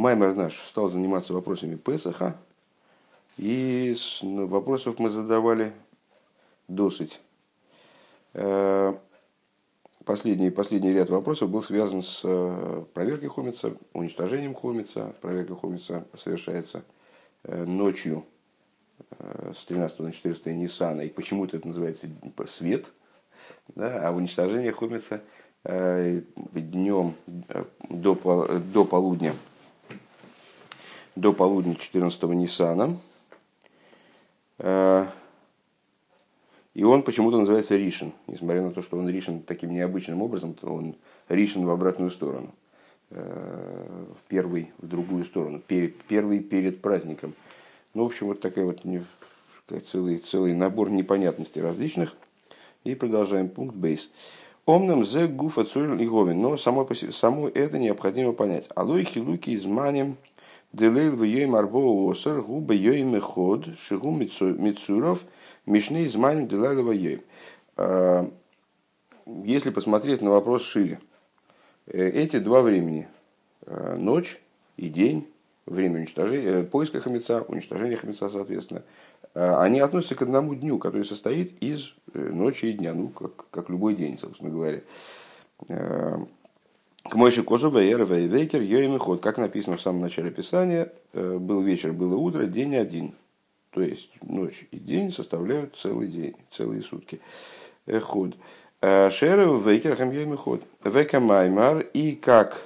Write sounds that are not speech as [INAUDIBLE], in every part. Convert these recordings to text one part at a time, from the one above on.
Маймер наш стал заниматься вопросами Песаха, и ну, вопросов мы задавали досыть. Э, последний, последний ряд вопросов был связан с э, проверкой хомица, уничтожением хомица. Проверка хомица совершается э, ночью с 13 на 14 Ниссана. И почему-то это называется свет, да, а уничтожение хомица днем до, до полудня до полудня 14 Ниссана. И он почему-то называется Ришин, несмотря на то, что он Ришин таким необычным образом, он Ришин в обратную сторону, э, в первый, в другую сторону, первый перед праздником. Ну, в общем, вот такой вот целый, целый набор непонятностей различных. И продолжаем пункт бейс. Омнам зе гуфа цурил и говин. Но само, само это необходимо понять. Алой хилуки изманем делейл в йой марбо осар губа йой меход шигу мицуров – Мишны Дилайлова Ей. А, если посмотреть на вопрос шире, э, эти два времени, э, ночь и день, время уничтожения, э, поиска хамеца, уничтожения хамеца, соответственно, они относятся к одному дню, который состоит из ночи и дня, ну, как, как любой день, собственно говоря. К Мойши Козуба, Эрва и Вейкер, Йоим Ход. Как написано в самом начале Писания, был вечер, было утро, день один. То есть ночь и день составляют целый день, целые сутки. Ход. Э, Шерев вейкер хамьем ход. Века маймар. И как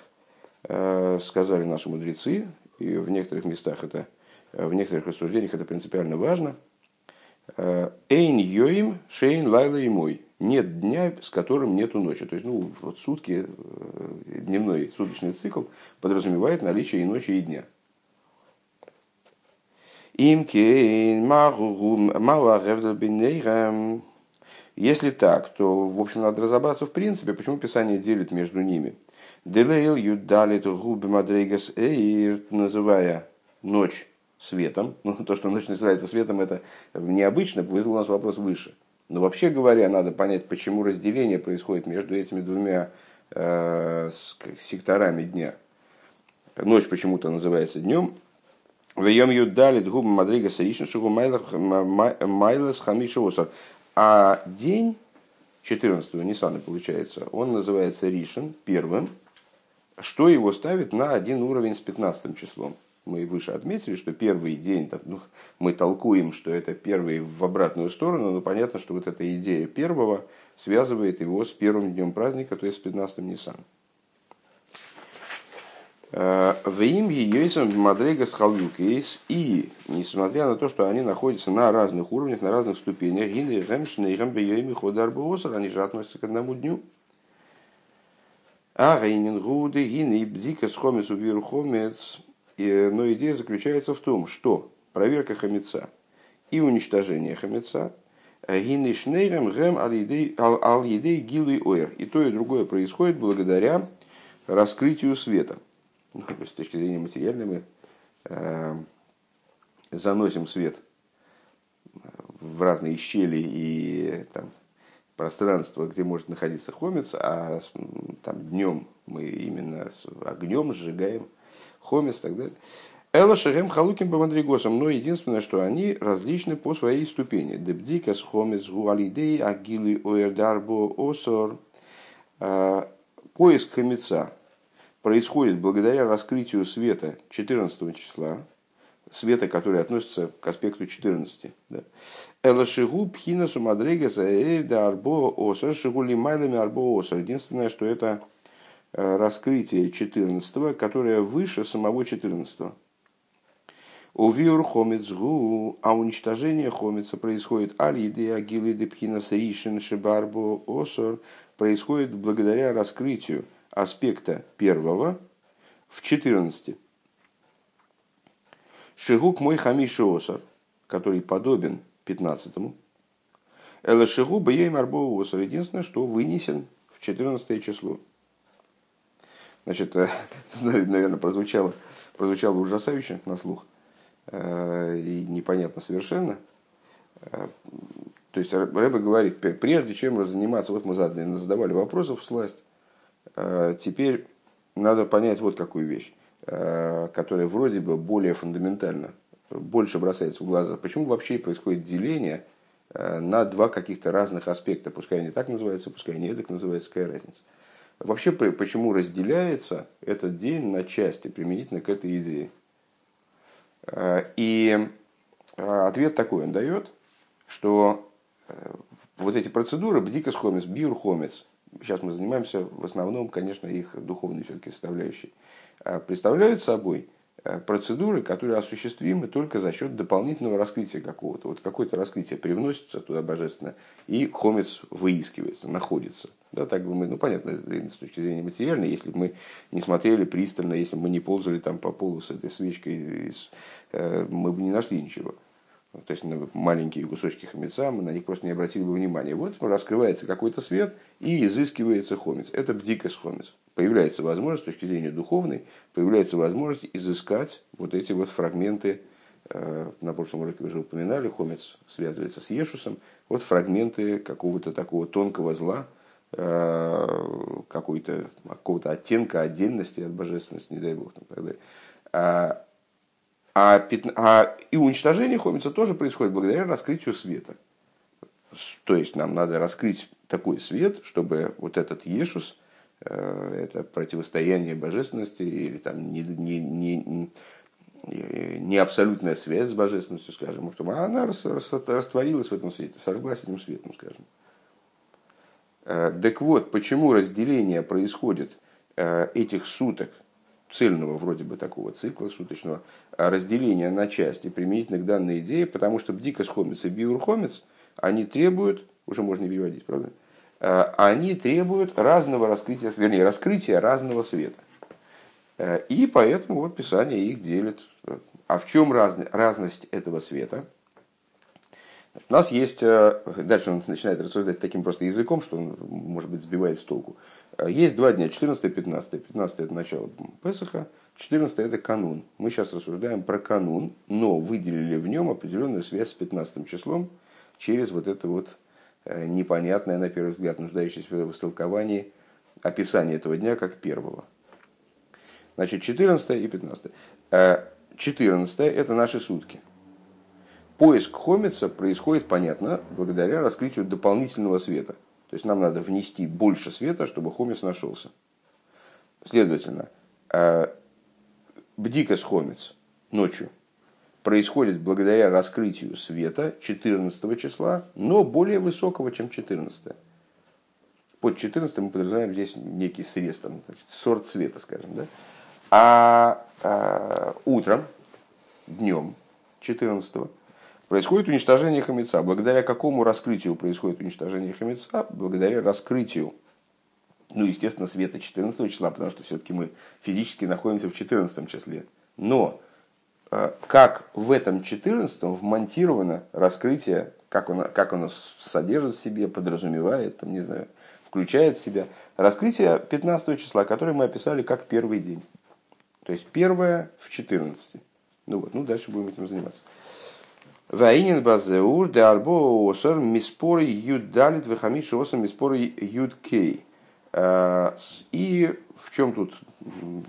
э, сказали наши мудрецы, и в некоторых местах это, в некоторых рассуждениях это принципиально важно. Э, Эйн йоим шейн лайла и мой. Нет дня, с которым нету ночи. То есть, ну, вот сутки, дневной суточный цикл подразумевает наличие и ночи, и дня. Если так, то, в общем, надо разобраться в принципе, почему Писание делит между ними. Делейл юдалит губи мадрейгас эйр, называя ночь светом. [LAUGHS] Ну, то, что ночь называется светом, это необычно, вызвал у нас вопрос выше. Но вообще говоря, надо понять, почему разделение происходит между этими двумя э, секторами дня. Ночь почему-то называется днем, в йом юдалит губ мадрига саришин шигу майлас хамиша А день 14-го Ниссана, получается, он называется Ришин первым, что его ставит на один уровень с 15 числом. Мы выше отметили, что первый день, ну, мы толкуем, что это первый в обратную сторону, но понятно, что вот эта идея первого связывает его с первым днем праздника, то есть с 15-м Ниссаном. В им Йойсом Мадрега Схалюкейс. И, несмотря на то, что они находятся на разных уровнях, на разных ступенях, Гины Ремшина и Рембейоми Ходарбуосар, они же относятся к одному дню. А Рейнин Гуды, Гины и Бдика Схомец Убиру Хомец. Но идея заключается в том, что проверка хамеца и уничтожение хамеца Гины Шнейрем Гем Ал-Едей Гилы Ойр. И то, и другое происходит благодаря раскрытию света. Ну, то есть, с точки зрения материальной мы э, заносим свет в разные щели и там, пространство, где может находиться хомец, а там днем мы именно с огнем сжигаем хомец и так далее. Эла шерем халуким по мадригосам, но единственное, что они различны по своей ступени. Дебдикас хомец гуалидей агилы оэрдарбо осор. Э, поиск хомеца происходит благодаря раскрытию света 14 числа, света, который относится к аспекту 14. Элашигу пхина сумадрега да арбо осар, майлами арбо осар. Единственное, что это раскрытие 14, которое выше самого 14. Увиур хомицгу, а уничтожение хомица происходит алиды агилы депхинас ришин шибарбо осор, происходит благодаря раскрытию аспекта первого в 14. Шигук мой хамиши который подобен 15-му. Эла шигу бьей марбо осар. Единственное, что вынесен в 14 число. Значит, э, [LAUGHS] наверное, прозвучало, прозвучало ужасающе на слух. Э, и непонятно совершенно. Э, то есть Рэбе говорит, прежде чем заниматься, вот мы задавали вопросы в сласть, теперь надо понять вот какую вещь. которая вроде бы более фундаментально, больше бросается в глаза. Почему вообще происходит деление на два каких-то разных аспекта? Пускай они так называются, пускай они так называются, какая разница? Вообще, почему разделяется этот день на части применительно к этой идее? И ответ такой он дает, что вот эти процедуры, бдикас хомец, биур хомец, сейчас мы занимаемся в основном, конечно, их духовной все-таки составляющей, представляют собой процедуры, которые осуществимы только за счет дополнительного раскрытия какого-то. Вот какое-то раскрытие привносится туда божественно, и хомец выискивается, находится. Да, так бы мы, ну понятно, с точки зрения материальной, если бы мы не смотрели пристально, если бы мы не ползали там по полу с этой свечкой, э, мы бы не нашли ничего то есть на маленькие кусочки хомеца, мы на них просто не обратили бы внимания. Вот раскрывается какой-то свет и изыскивается хомец. Это бдикас хомец. Появляется возможность, с точки зрения духовной, появляется возможность изыскать вот эти вот фрагменты, э, на прошлом уроке уже упоминали, хомец связывается с Ешусом, вот фрагменты какого-то такого тонкого зла, э, какой-то, какого-то оттенка отдельности от божественности, не дай бог. Там, так далее. А а, и уничтожение хомица тоже происходит благодаря раскрытию света. То есть нам надо раскрыть такой свет, чтобы вот этот Ешус, э, это противостояние божественности или там не, не, не, не абсолютная связь с божественностью, скажем, а она растворилась в этом свете, сожглась этим светом, скажем. Э, так вот, почему разделение происходит э, этих суток цельного вроде бы такого цикла суточного а разделения на части применительно к данной идее, потому что бдикас хомец и биур хомец, они требуют, уже можно переводить, правда? А, они требуют разного раскрытия, вернее, раскрытия разного света. А, и поэтому вот Писание их делит. А в чем раз, разность этого света? У нас есть, э, дальше он начинает рассуждать таким просто языком, что он, может быть, сбивает с толку. Э, есть два дня, 14 и 15. 15 это начало Песаха, 14 это канун. Мы сейчас рассуждаем про канун, но выделили в нем определенную связь с 15 числом через вот это вот э, непонятное, на первый взгляд, нуждающееся в истолковании описание этого дня как первого. Значит, 14 и 15. 14 это наши сутки – Поиск хомица происходит, понятно, благодаря раскрытию дополнительного света. То есть нам надо внести больше света, чтобы хомец нашелся. Следовательно, э, бдикас хомец ночью происходит благодаря раскрытию света 14 числа, но более высокого, чем 14. Под 14 мы подразумеваем здесь некий срез, там, значит, сорт света, скажем. Да? А, а утром, днем 14 происходит уничтожение хамеца. Благодаря какому раскрытию происходит уничтожение хамеца? Благодаря раскрытию, ну, естественно, света 14 числа, потому что все-таки мы физически находимся в 14 числе. Но э, как в этом 14 вмонтировано раскрытие, как оно, как оно содержит в себе, подразумевает, там, не знаю, включает в себя раскрытие 15 числа, которое мы описали как первый день. То есть первое в 14. Ну вот, ну дальше будем этим заниматься. Ваинин базеур де арбо осор миспоры юд далит вехамид шосом миспоры юд. А, и в чем тут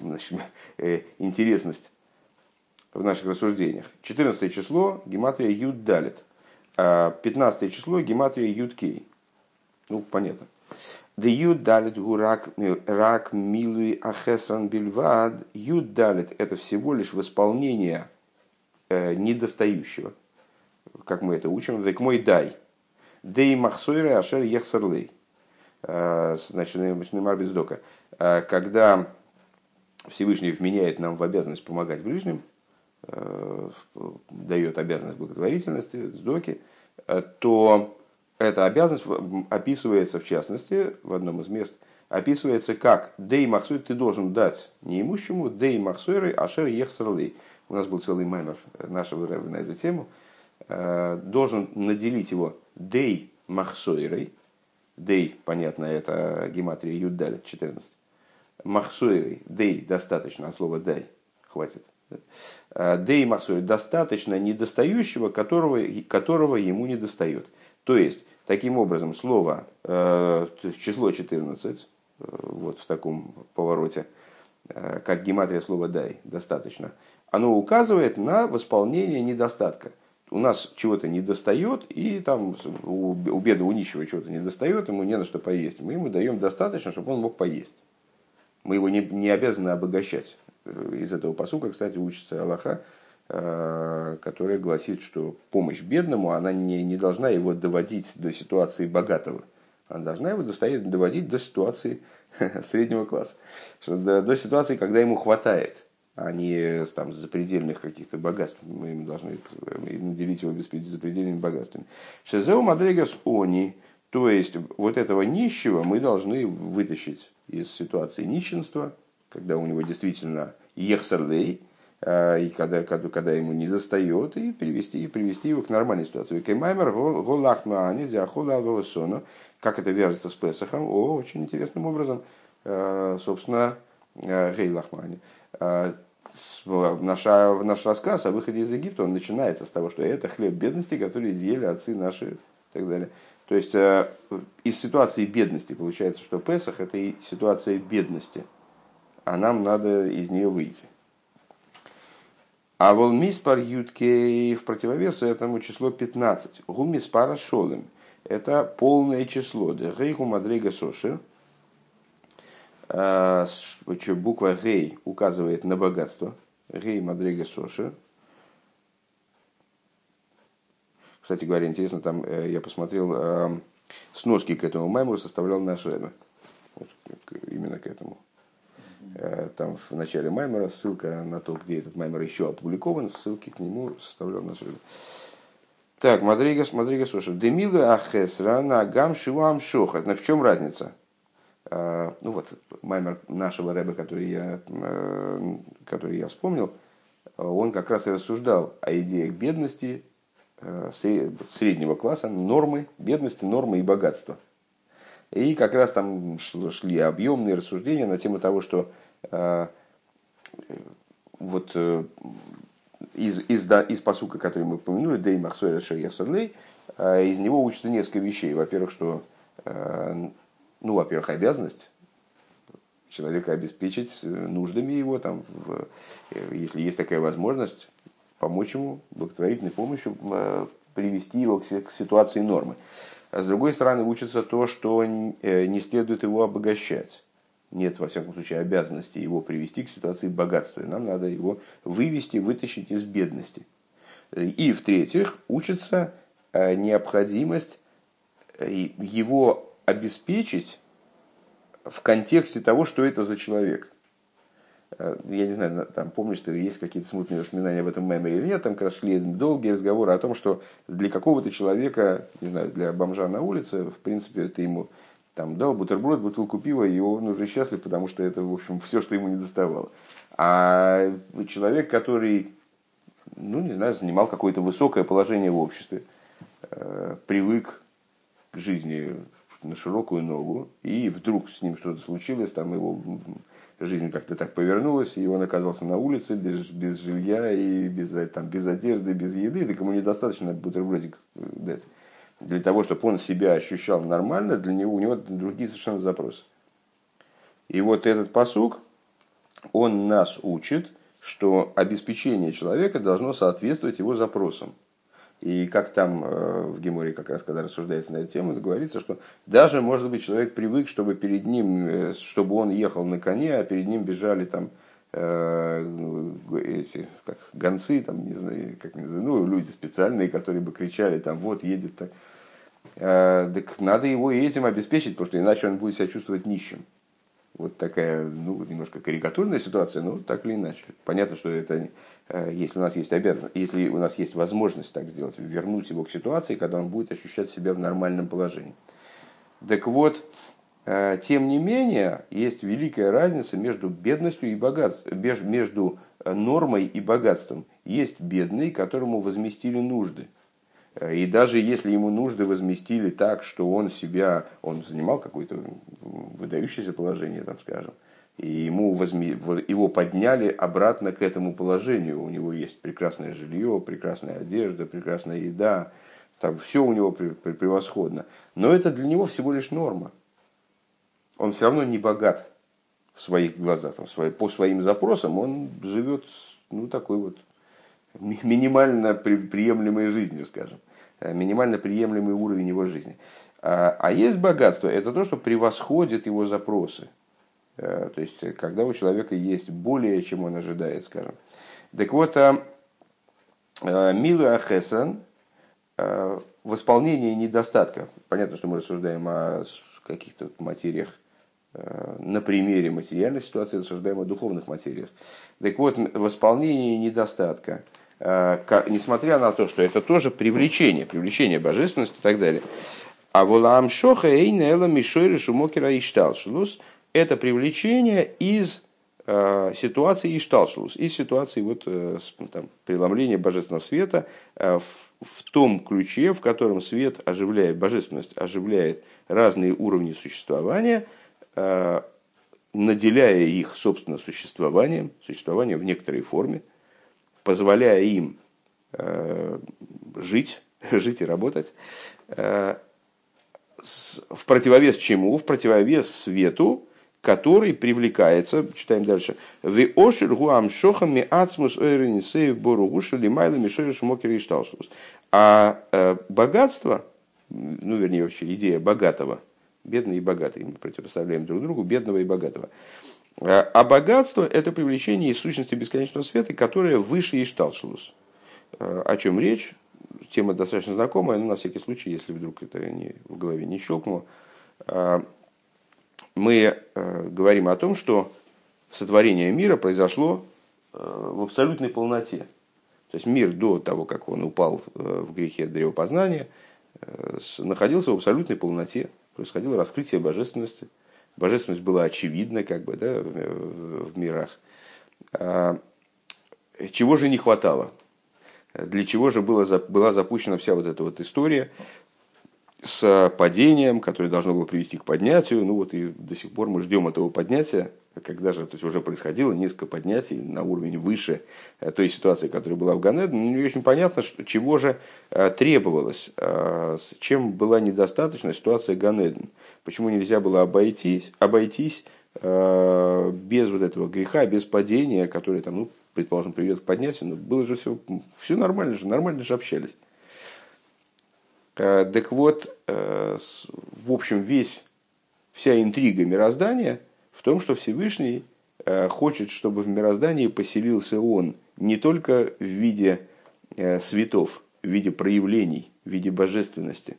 значит, [LAUGHS] э, интересность в наших рассуждениях? 14 число гематрия юд далит. 15 а, число гематрия юд кей. Ну, понятно. Да юд далит гурак рак милуй ахесран бильвад. Юд это всего лишь восполнение э, недостающего – как мы это учим, век мой дай. Дей махсойры ашер ехсарлей. Э, значит, Неймар Бездока. Э, когда Всевышний вменяет нам в обязанность помогать ближним, э, дает обязанность благотворительности, сдоки, то эта обязанность описывается, в частности, в одном из мест, описывается как «Дей махсуй» ты должен дать неимущему «Дей махсуйры ашер ехсарлей». У нас был целый маймер нашего на эту тему – должен наделить его дей махсойрой. Дей, понятно, это гематрия Юдалит 14. Махсойрой, дей, достаточно, от слова дай, хватит. Э, дей махсойрой, достаточно недостающего, которого, которого ему не достает. То есть, таким образом, слово, э, число 14, вот в таком повороте, как гематрия слова «дай» достаточно, оно указывает на восполнение недостатка. У нас чего-то не достает, и там у, у беда, у нищего чего-то не достает, ему не на что поесть. Мы ему даем достаточно, чтобы он мог поесть. Мы его не, не обязаны обогащать. Из этого посука, кстати, учится Аллаха, Э, которая гласит, что помощь бедному, она не, не должна его доводить до ситуации богатого. Она должна его достоять, доводить до ситуации [LAUGHS] среднего класса. До, до ситуации, когда ему хватает, а не там, запредельных каких-то богатств. Мы ему должны наделить его запредельными богатствами. Шезеу Мадрегас Они, то есть вот этого нищего мы должны вытащить из ситуации нищенства, когда у него действительно ехсарлей, а, и когда, когда, когда ему не достает, и привести, и привести его к нормальной ситуации. Кемаймер голахмани диахола сону, как это вяжется с Песохом, о, очень интересным образом, а, собственно, а, лахмани. Наш, наш рассказ о выходе из Египта, он начинается с того, что это хлеб бедности, который ели отцы наши и так далее. То есть из ситуации бедности получается, что Песах это и ситуация бедности, а нам надо из нее выйти. А вол миспар ютке в противовес этому число 15. Гу миспара шолем. Это полное число. Гейгу мадрига соши. А, буква гей указывает на богатство. Гей мадрига соши. Кстати говоря, интересно, там э, я посмотрел, э, сноски к этому майму составлял наш Рэбе. Вот, именно к этому. Э, там в начале Маймера ссылка на то, где этот Маймер еще опубликован, ссылки к нему составлял наш Так, Мадригас, Мадригас, слушай, Демилы Ахесра на Гам Шивам Шохат. В чем разница? Э, ну вот, Маймер нашего рэба, который я, э, который я вспомнил, он как раз и рассуждал о идеях бедности, среднего класса, нормы, бедности, нормы и богатства. И как раз там шли объемные рассуждения на тему того, что э, вот э, из, из, из посука, который мы упомянули, Дей Махсуэра Шерьясарлей, э, из него учатся несколько вещей. Во-первых, что, ну, во-первых, обязанность человека обеспечить нуждами его, там, в, если есть такая возможность, помочь ему благотворительной помощью, привести его к, ситуации нормы. А с другой стороны, учится то, что э, не следует его обогащать. Нет, во всяком случае, обязанности его привести к ситуации богатства. Нам надо его вывести, вытащить из бедности. И в-третьих, учится э, необходимость э, его обеспечить в контексте того, что это за человек. Э, я не знаю, там, помнишь, что есть какие-то смутные воспоминания об этом меморе или нет, там как раз шли долгие разговоры о том, что для какого-то человека, не знаю, для бомжа на улице, в принципе, ты ему там дал бутерброд, бутылку пива, и он уже счастлив, потому что это, в общем, все, что ему не доставало. А человек, который, ну, не знаю, занимал какое-то высокое положение в обществе, э, привык к жизни на широкую ногу, и вдруг с ним что-то случилось, там его жизнь как-то так повернулась, и он оказался на улице без, без жилья и без, там, без одежды, без еды, так ему недостаточно бутербродик дать. Для того, чтобы он себя ощущал нормально, для него у него другие совершенно запросы. И вот этот посук, он нас учит, что обеспечение человека должно соответствовать его запросам. И как там э, в Геморе, как раз когда рассуждается на эту тему, говорится, что даже, может быть, человек привык, чтобы перед ним, э, чтобы он ехал на коне, а перед ним бежали там э, эти, как гонцы, там, не знаю, как не знаю, ну, люди специальные, которые бы кричали, там, вот, едет так. Так надо его и этим обеспечить, потому что иначе он будет себя чувствовать нищим. Вот такая, ну, немножко карикатурная ситуация, но так или иначе. Понятно, что это, э, если у нас есть обязанность, если у нас есть возможность так сделать, вернуть его к ситуации, когда он будет ощущать себя в нормальном положении. Так вот, э, тем не менее, есть великая разница между бедностью и богатством, между э, нормой и богатством. Есть бедный, которому возместили нужды. И даже если ему нужды возместили так, что он себя, он занимал какое-то выдающееся положение, там, скажем, и ему возми, его подняли обратно к этому положению. У него есть прекрасное жилье, прекрасная одежда, прекрасная еда, там все у него превосходно. Но это для него всего лишь норма. Он все равно не богат. в своих глазах, там, по своим запросам, он живет ну, такой вот минимально приемлемой жизнью, скажем, э, минимально приемлемый уровень его жизни. А, а есть богатство, это то, что превосходит его запросы. Э, то есть, когда у человека есть более, чем он ожидает, скажем. Так вот, а, Милу Ахесан в исполнении недостатка. Понятно, что мы рассуждаем о каких-то материях на примере материальной ситуации, рассуждаем о духовных материях. Так вот, в исполнении недостатка – Э, несмотря на то, что это тоже привлечение, привлечение божественности и так далее. А волам шоха эйнела мишойры шумокера и шталшлус – это привлечение из э, ситуации Ишталшус, из ситуации вот, э, там, преломления божественного света в, в том ключе, в котором свет оживляет, божественность оживляет разные уровни существования, наделяя их, собственно, существованием, существованием в некоторой форме – позволяя им э, жить, [LAUGHS] жить и работать, э, в противовес чему? В противовес свету, который привлекается, читаем дальше, «Ви гуам шохами ацмус ойренисеев боругуша лимайла мишойш мокер шталшус». А э, богатство, ну, вернее, вообще идея богатого, бедный и богатый, мы противопоставляем друг другу бедного и богатого – а богатство – это привлечение из сущности бесконечного света, которое выше Ишталшелус. О чем речь? Тема достаточно знакомая, но на всякий случай, если вдруг это не, в голове не щелкнуло. Мы говорим о том, что сотворение мира произошло в абсолютной полноте. То есть мир до того, как он упал в грехе древопознания, находился в абсолютной полноте. Происходило раскрытие божественности – божественность была очевидна как бы, да, в мирах. А, чего же не хватало? Для чего же была, была запущена вся вот эта вот история с падением, которое должно было привести к поднятию. Ну вот и до сих пор мы ждем этого поднятия, когда же то есть уже происходило несколько поднятий на уровень выше э, той ситуации, которая была в Ганеде. Ну, не очень понятно, что, чего же э, требовалось, э, чем была недостаточна ситуация Ганеден. Почему нельзя было обойтись, обойтись без вот этого греха, без падения, которое там, ну, предположим, приведет к поднятию, но было же все, все нормально же, нормально же общались. Так вот, в общем, весь, вся интрига мироздания – в том, что Всевышний э, хочет, чтобы в мироздании поселился он не только в виде э, светов, в виде проявлений, в виде божественности,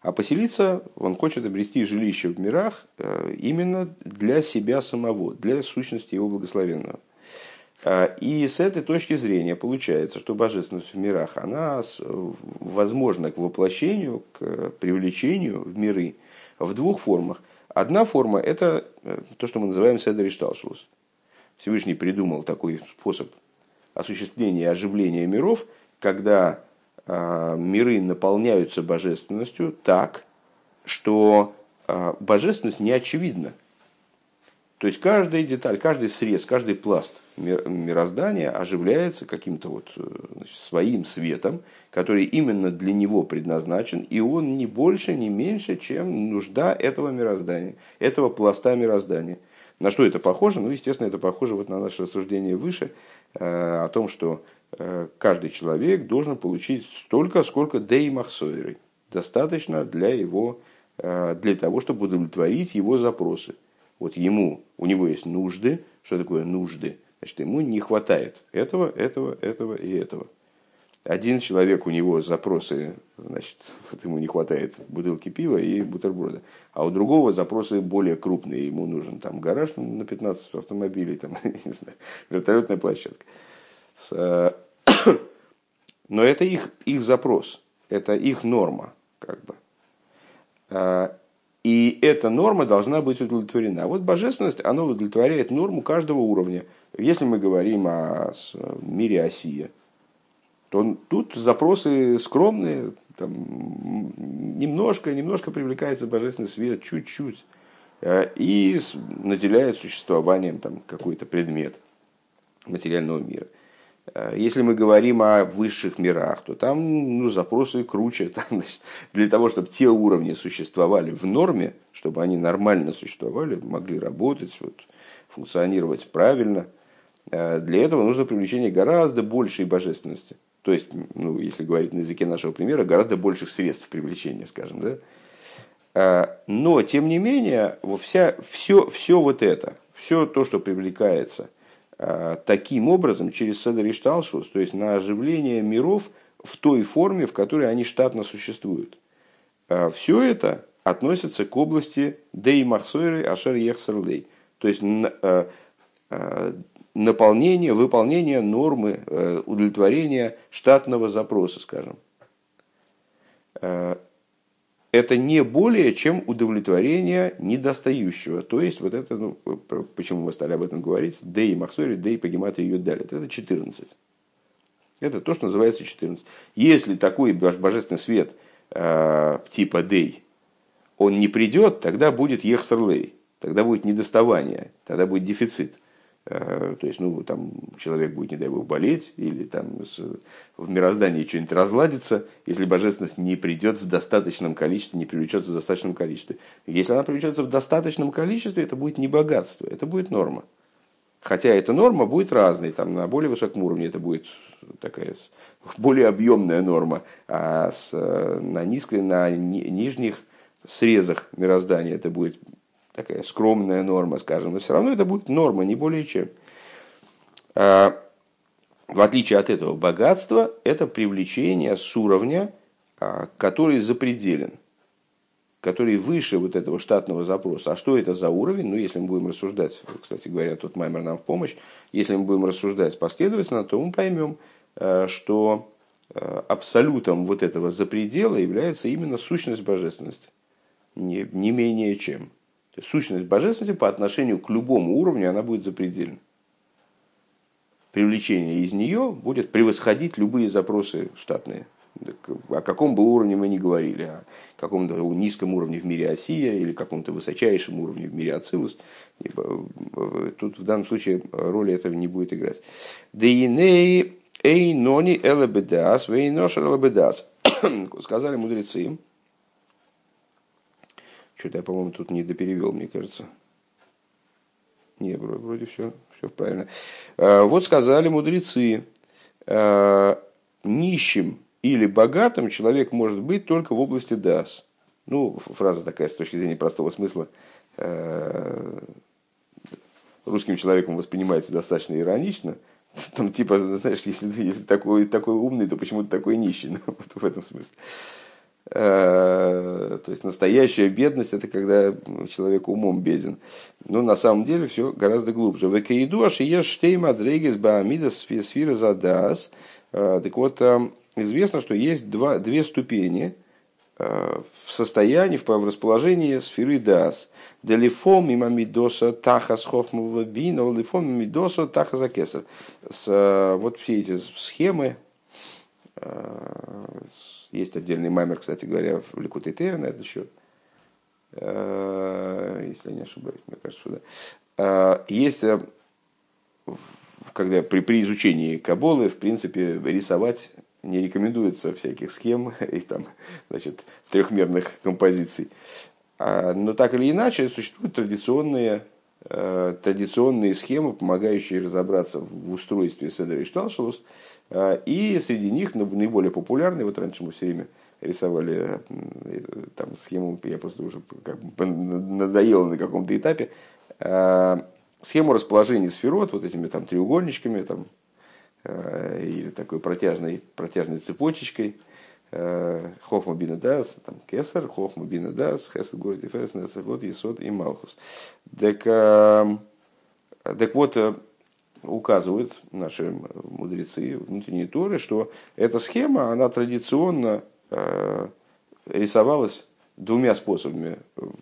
а поселиться он хочет обрести жилище в мирах э, именно для себя самого, для сущности его благословенного. И с этой точки зрения получается, что божественность в мирах, она возможна к воплощению, к привлечению в миры в двух формах. Одна форма – это э, то, что мы называем седер ишталшус. Всевышний придумал такой способ осуществления оживления миров, когда э, миры наполняются божественностью так, что э, божественность не очевидна. То есть каждая деталь, каждый срез, каждый пласт мироздания оживляется каким-то вот э, своим светом, который именно для него предназначен, и он не больше, не меньше, чем нужда этого мироздания, этого пласта мироздания. На что это похоже? Ну, естественно, это похоже вот на наше рассуждение выше э, о том, что э, каждый человек должен получить столько, сколько дей махсойры. Достаточно для, его, для того, чтобы удовлетворить его запросы. Вот ему, у него есть нужды. Что такое нужды? Значит, ему не хватает этого, этого, этого и этого. Один человек, у него запросы, значит, вот ему не хватает бутылки пива и бутерброда. А у другого запросы более крупные. Ему нужен там гараж на 15 автомобилей, там, [LAUGHS] не знаю, вертолетная площадка. С, [COUGHS] но это их, их запрос, это их норма, как бы. И эта норма должна быть удовлетворена. Вот божественность, она удовлетворяет норму каждого уровня. Если мы говорим о мире Осия, то тут запросы скромные, там, немножко, немножко привлекается божественный свет, чуть-чуть, э, и наделяет существованием там, какой-то предмет материального мира. Э, если мы говорим о высших мирах, то там ну, запросы круче. [LAUGHS] Там, значит, для того, чтобы те уровни существовали в норме, чтобы они нормально существовали, могли работать, вот, функционировать правильно, э, для этого нужно привлечение гораздо большей божественности. То есть, ну, если говорить на языке нашего примера, гораздо больших средств привлечения, скажем. Да? Э, но, тем не менее, вся, все, все вот это, все то, что привлекается – таким образом через Седер и Шталшус, то есть на оживление миров в той форме, в которой они штатно существуют. Э, Все это относится к области Дей Махсойры Ашер Ехсерлей, то есть э, наполнение, выполнение нормы удовлетворения штатного запроса, скажем это не более чем удовлетворение недостающего. То есть, вот это, ну, почему мы стали об этом говорить, Дей Махсори, Дей ее далит. Это 14. Это то, что называется 14. Если такой божественный свет э, типа Дей, он не придет, тогда будет Ехсерлей, тогда будет недоставание, тогда будет дефицит. Э, то есть, ну, там человек будет, не дай бог, болеть, или там в мироздании что-нибудь разладится, если божественность не придет в достаточном количестве, не привлечется в достаточном количестве. Если она привлечется в достаточном количестве, это будет не богатство, это будет норма. Хотя эта норма будет разной, там на более высоком уровне это будет такая более объемная норма, а с, на, низкой, на нижних срезах мироздания это будет такая скромная норма, скажем, но все равно это будет норма, не более чем. А, в отличие от этого богатства, это привлечение с уровня, а, который запределен, который выше вот этого штатного запроса. А что это за уровень? Ну, если мы будем рассуждать, кстати говоря, тут Маймер нам в помощь, если мы будем рассуждать последовательно, то мы поймем, а, что абсолютом вот этого запредела является именно сущность божественности, не, не менее чем сущность божественности по отношению к любому уровню она будет запредельна. Привлечение из нее будет превосходить любые запросы штатные. О каком бы уровне мы ни говорили, о каком-то низком уровне в мире Осия или каком-то высочайшем уровне в мире Ацилус, тут в данном случае роли этого не будет играть. Дейней эй нони элебедас, вейношер элебедас. [COUGHS] Сказали мудрецы, что-то я, по-моему, тут не доперевел, мне кажется. Не, вроде все, все правильно. А, вот сказали мудрецы, а, нищим или богатым человек может быть только в области дас. Ну, фраза такая с точки зрения простого смысла а, русским человеком воспринимается достаточно иронично. Там типа, знаешь, если, если такой, такой умный, то почему то такой нищий? [LAUGHS] Ну, вот в этом смысле. Э, то есть настоящая бедность это когда человек умом беден. Но на самом деле все гораздо глубже. В Экаиду Ашиеш Штейма Дрегис Баамидас Сфира Задас. Э, так вот, э, известно, что есть два, две ступени в состоянии, в расположении сферы Дас. Делифом имамидоса тахас хохмова бина, лифом имамидоса тахас акесар. Вот все эти схемы, есть отдельный маймер, кстати говоря, в Ликуте Тейра на этот счет. Э, если я не ошибаюсь, мне кажется, да. Э, есть, э, когда при, при изучении Каболы, в принципе, рисовать не рекомендуется всяких схем [LAUGHS] и там, значит, трехмерных композиций. А, но так или иначе, существуют традиционные, традиционные схемы, помогающие разобраться в устройстве Седра и Шталшалус, и среди них наиболее популярный, вот раньше мы все время рисовали э, там схему, я просто уже как бы надоело на каком-то этапе, а, схему расположения сферот вот этими там треугольничками там, а, или такой протяжной, протяжной цепочечкой, Хохма бина дас, там кесар, Хохма бина дас, хесед город и ферес, вот Есод и Малхус. Так, так вот, указывают наши мудрецы внутренней Торы, что эта схема, она традиционно э, рисовалась двумя способами.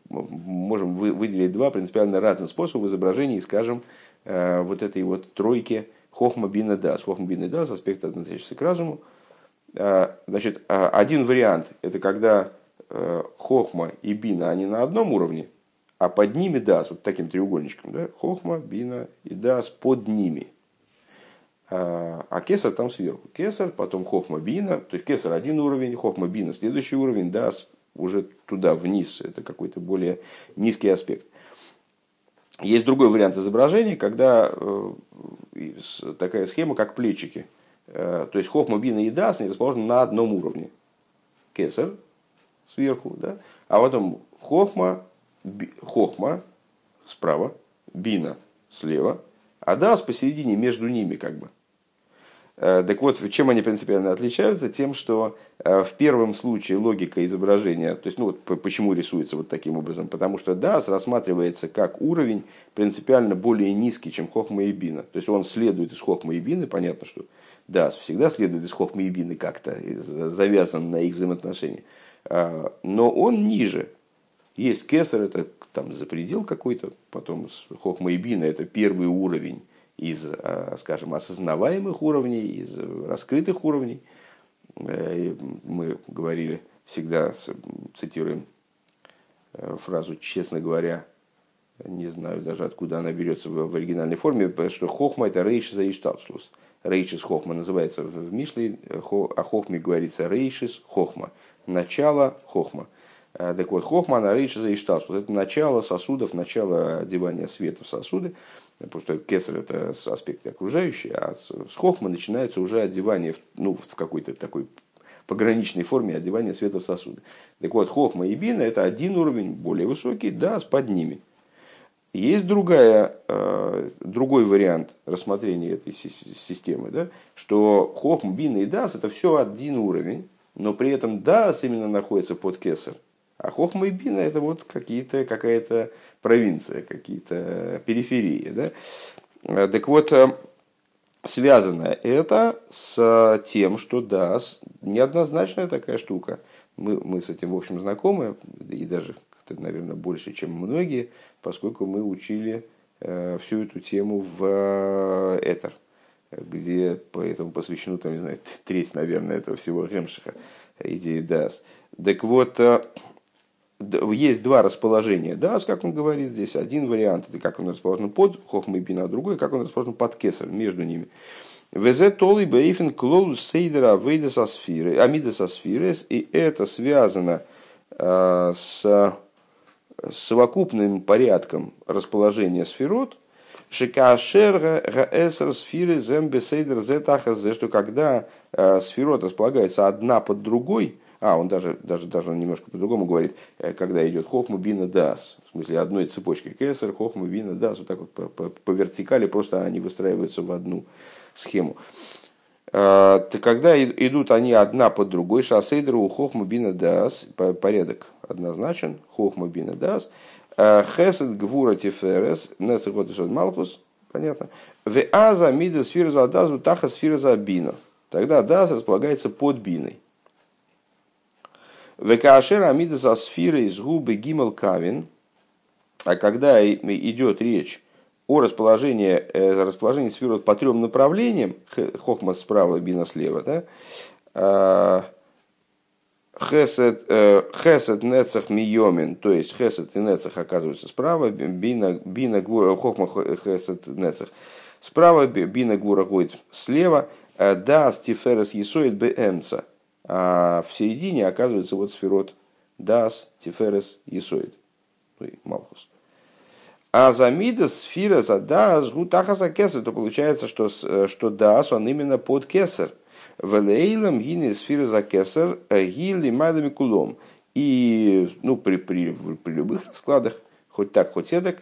Можем выделить два принципиально разных способа в изображении, скажем, э, вот этой вот тройки Хохма Бина Дас. Хохма Бина Дас, аспект, относящийся к разуму. Э, значит, один вариант – это когда Хохма и Бина, они на одном уровне – а под ними дас, вот таким треугольничком, да, хохма, бина и дас под ними. а, а кесар там сверху. Кесар, потом хохма бина, то есть кесар один уровень, хохма бина следующий уровень, да, уже туда, вниз, это какой-то более низкий аспект. Есть другой вариант изображения, когда э, такая схема, как плечики. Э, то есть хохма, бина и дас не расположены на одном уровне. Кесар сверху, да? а потом хохма, хохма справа, бина слева, а дас посередине между ними как бы. Э, так вот, чем они принципиально отличаются? Тем, что э, в первом случае логика изображения, то есть, ну вот почему рисуется вот таким образом, потому что DAS рассматривается как уровень принципиально более низкий, чем Хохма и Бина. То есть он следует из Хохма и Бины, понятно, что DAS всегда следует из Хохма и Бины как-то, завязан на их взаимоотношения. А, но он ниже. Есть Кесар, это там за предел какой-то, потом Хохма и Бина, это первый уровень из, а, скажем, осознаваемых уровней, из раскрытых уровней. Э, мы говорили, всегда цитируем э, фразу «честно говоря», не знаю даже откуда она берется в оригинальной форме, что хохма это рейшис за ишталшлус. Рейшис хохма называется в Мишле, о хохме говорится рейшис хохма, начало хохма. Э, так вот, хохма на рейшис за ишталшлус. Это начало сосудов, начало одевания света в сосуды потому что кесар это аспект окружающий, а с хохма начинается уже одевание ну, в какой-то такой пограничной форме одевания света в сосуды. Так вот, хохма и бина это один уровень, более высокий, да, с под ними. Есть другая, э, другой вариант рассмотрения этой системы, да, что хохма, бина и дас это все один уровень, но при этом дас именно находится под кесар. А хохма и бина это вот какие-то, какая-то провинция, какие-то периферии. Да? Э, так вот, э, связано это с тем, что да, неоднозначная такая штука. Мы, мы с этим, в общем, знакомы, и даже, наверное, больше, чем многие, поскольку мы учили э, всю эту тему в э, Этер, где поэтому посвящено, там, не знаю, треть, наверное, этого всего Гемшиха, идеи ДАС. Так вот, есть два расположения. Да, как он говорит здесь, один вариант, это как он расположен под хохмой бина, а другой, как он расположен под кесар, между ними. Везе толы бейфен клолу сейдера со сферы, амида со сферес, и это связано э, с совокупным порядком расположения сферот, Шикашерга гаэсер сферы зембесейдер зетахазе, что когда э, сферот располагаются одна под другой, а, он даже, даже, даже немножко по-другому говорит, э, когда идет хохма бина дас, в смысле одной цепочкой кесар, хохма бина дас, вот так вот по, по, по вертикали, просто они выстраиваются в одну схему. А, когда идут они одна под другой, шасейдеру у бина дас, порядок однозначен, хохма бина дас, а, хесед гвура тиферес, нецехот малхус, понятно, в аза мида сфира за дазу, таха сфира за бина. Тогда дас располагается под биной. Векашер амидас асфира из губы гимел кавин. А когда идет речь о расположении, э, расположении сферот по трем направлениям, хохма справа, бина слева, да, а, Хесед, э, хесед нецах миомин, то есть хесед и нецах оказываются справа, бина, бина гура, хохма хесед нецах справа, бина гура ходит слева, э, да стиферес есоид бемца – а в середине оказывается вот сферот Дас, Тиферес, Есоид. Ну Малхус. А за Мидас, за Дас, Гутахаса Кесар, то получается, что, что Дас, он именно под Кесар. Велейлам гини сфира за Кесар, гили мадами кулом. И ну, при, при, при любых раскладах, хоть так, хоть эдак,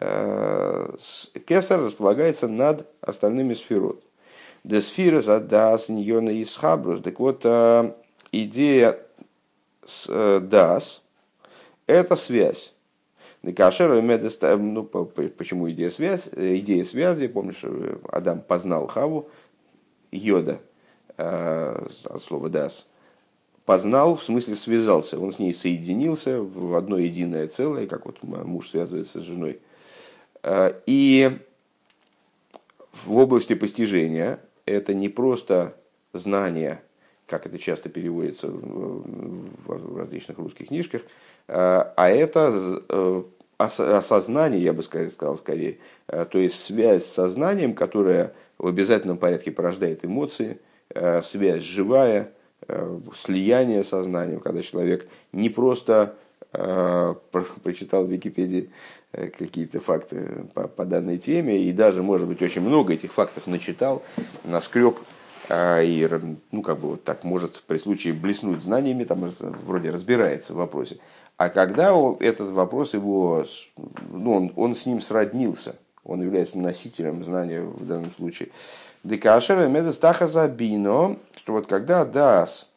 э, Кесар располагается над остальными сферот. Десфира задас ньона из хабрус. Так вот, э, идея э, дас – это связь. Кашер, ну, почему идея связь? Идея связи, помнишь, Адам познал Хаву, йода, э, от слова дас, познал, в смысле связался, он с ней соединился в одно единое целое, как вот муж связывается с женой. И в области постижения это не просто знание, как это часто переводится в различных русских книжках, а, а это э, осознание, я бы сказал, скорее, э, то есть связь с сознанием, которая в обязательном порядке порождает эмоции, э, связь живая, слияние сознанием, когда человек не просто прочитал в Википедии какие-то факты по, по данной теме, и даже, может быть, очень много этих фактов начитал, наскреб, и ну, как бы вот так может при случае блеснуть знаниями, там вроде разбирается в вопросе. А когда этот вопрос его, ну, он, он с ним сроднился, он является носителем знания в данном случае. Декашер медестаха бино, что вот когда дас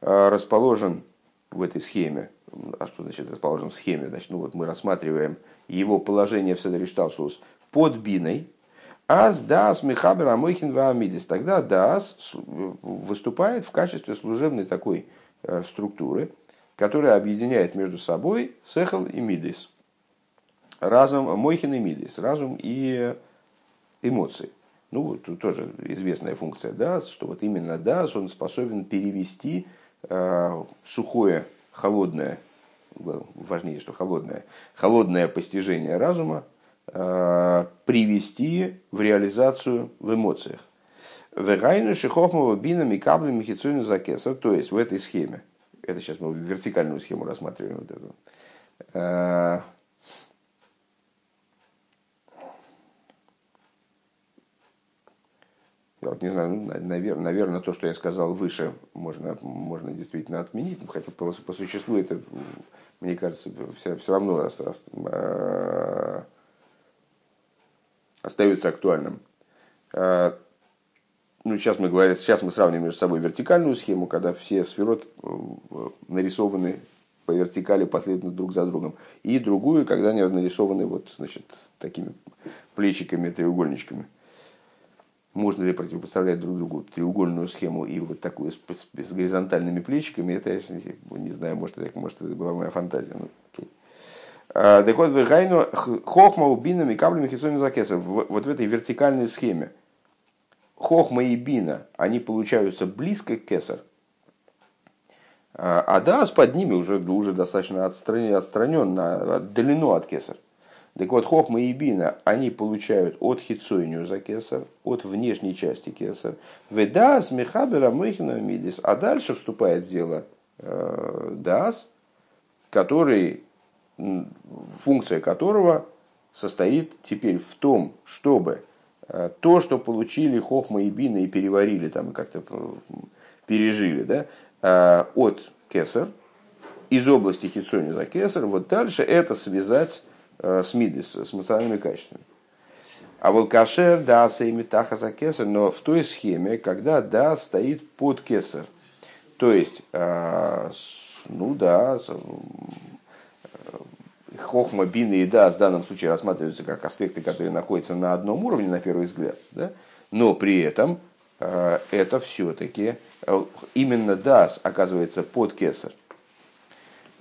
э, расположен в этой схеме, а что значит расположен в схеме, значит, ну вот мы рассматриваем его положение в Седришталшус под биной, Аз дас мехабер амойхин ваамидис. Тогда дас выступает в качестве служебной такой э, структуры, которая объединяет между собой сехал и мидис. Разум, мойхин и мидис, разум и эмоции. Ну, тут тоже известная функция дас, что вот именно дас, он способен перевести э, сухое, холодное, важнее, что холодное, холодное постижение разума, э, привести в реализацию в эмоциях. Вегайну шихохмова бина микабли михицуйну закеса, то есть в этой схеме, это сейчас мы вертикальную схему рассматриваем. Вот эту. Я вот не знаю, наверное, ну, наверное, то, что я сказал выше, можно, можно действительно отменить, хотя по, по существу это, мне кажется, все, все равно э, остается актуальным. Э, ну, сейчас мы говорим, сейчас мы сравниваем между собой вертикальную схему, когда все сферот э, нарисованы по вертикали последовательно друг за другом, и другую, когда они нарисованы вот, значит, такими плечиками, треугольничками. Можно ли противопоставлять друг другу треугольную схему и вот такую с, с, с горизонтальными плечиками, это я не знаю, может, это, может, это была моя фантазия. Ну, окей. А, так вот, в хохма убинами каблями хитсоми закеса. Вот в этой вертикальной схеме – Хохма и Бина, они получаются близко к Кесар, а Дас под ними уже, уже достаточно отстраненно, отдалено от Кесар. Так вот, Хохма и Бина, они получают от Хитсойню за Кесар, от внешней части Кесар. Ведас Мехабера Мехина Мидис. А дальше вступает в дело э, Дас, который, функция которого состоит теперь в том, чтобы Э, то, что получили Хохма и Бина и переварили, там как-то э, пережили, да, э, от Кесар, из области Хитсони за Кесар, вот дальше это связать с Мидис, с эмоциональными качествами. А вот кашер, да, сеймитаха за кесар, но в той схеме, когда да стоит под кесар. То есть, ну да, хохма, бина и дас в данном случае рассматриваются как аспекты, которые находятся на одном уровне, на первый взгляд. Да? Но при этом э, это все-таки э, именно дас оказывается под кесар.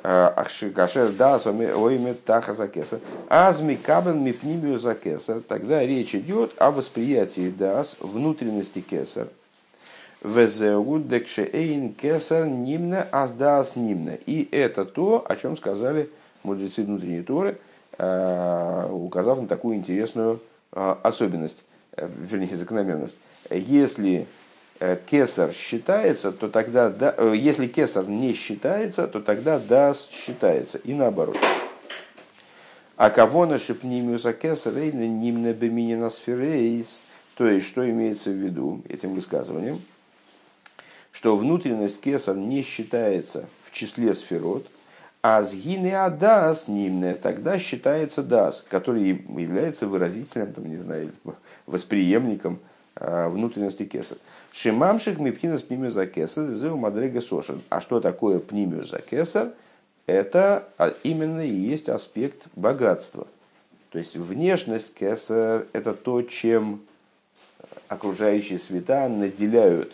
Кашер дас оймет таха за кесар. Азми кабен мипнимию за кесар. Тогда речь идет о восприятии дас внутренности кесар. Везеудекшеэйн кесар нимна аздас нимна. И это то, о чем сказали мудрецы внутренней Торы, э, указав на такую интересную э, особенность, э, вернее, закономерность. Если кесар считается, то тогда, да, если кесар не считается, то тогда дас считается, и наоборот. А кого на шипнимиуса кесар рейна нимна беминина сферейс, то есть, что имеется в виду этим высказыванием, что внутренность кесар не считается в числе сферот – а с гины адас нимне тогда считается дас, который является выразителем, там, не знаю, [LAUGHS] восприемником а, внутренности кеса. Шимамших мипхинас пнимю за кесар, зеу мадрега сошен. А что такое пнимю за кесар? Это а, именно и есть аспект богатства. То есть внешность кесар – это то, чем окружающие света наделяют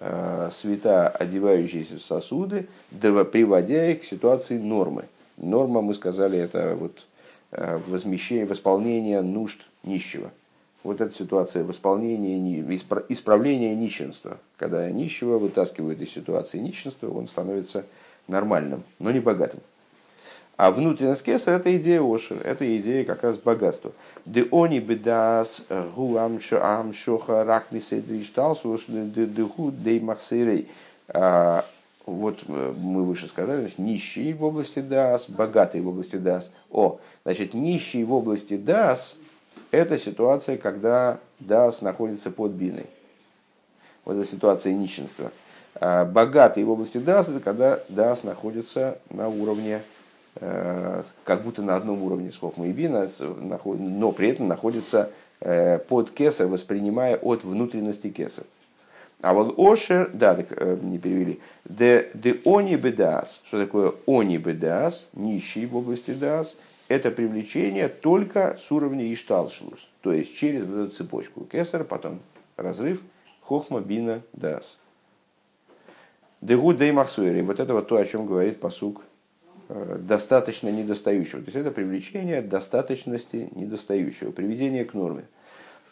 Э, света, одевающиеся в сосуды, приводя их к ситуации нормы. Норма, мы сказали, это вот э, возмещение, восполнение нужд нищего. Вот эта ситуация восполнения, исправления нищенства. Когда нищего вытаскивают из ситуации нищенства, он становится нормальным, но не богатым. А внутренность кесар это идея ошер, это идея как раз богатства. Де они бедас гуам ам шоха рак миседришталсу деху дей махсирей. А, вот э, мы выше сказали, значит, нищий в области дас, богатый в области дас. О, значит, нищий в области дас – это ситуация, когда дас находится под биной. Вот это ситуация нищенства. А богатый в области дас – это когда дас находится на уровне Э, как будто на одном уровне с Хохма и Бина, но при этом находится э, под кесар, воспринимая от внутренности кесар. А вот Ошер, да, так, э, не перевели, де, де они бедас, что такое они бедас, нищий в области дас, это привлечение только с уровня Ишталшлус, то есть через вот эту цепочку кесар, потом разрыв, хохма, бина, дас. Дегу дей вот это вот то, о чем говорит посук Э, достаточно недостающего. То есть это привлечение достаточности недостающего, приведение к норме.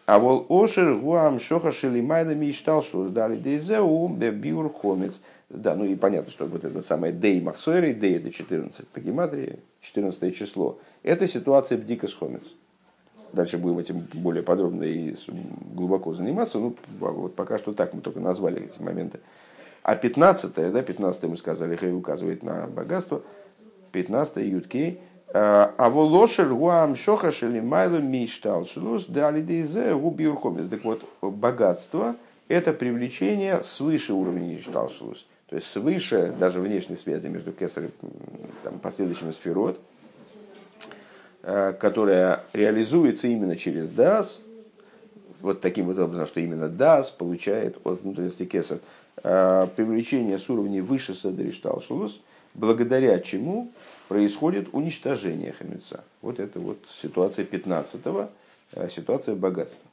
А вол ошер гуам шоха шелимайда мечтал, что сдали дейзеу биур хомец. Да, ну и понятно, что вот это самое дей махсуэри, дей это 14 по гематрии, 14 число. Это ситуация бдикас хомец. Дальше будем этим более подробно и глубоко заниматься. Ну, вот пока что так мы только назвали эти моменты. А 15 да, 15 мы сказали, Хей указывает на богатство – 15 ютки. А волошер гуам шоха шели майлу миштал шлус дали дейзе губиурхомис. Так вот, богатство – это привлечение свыше уровня миштал шлус. То есть свыше даже внешней связи между кесарем и последующими сферот, э, которая реализуется именно через дас, вот таким вот образом, что именно дас получает от внутренности кесар, э, привлечение с уровней выше садриштал шлус – благодаря чему происходит уничтожение хамеца. Вот это вот ситуация 15-го, э, ситуация богатства.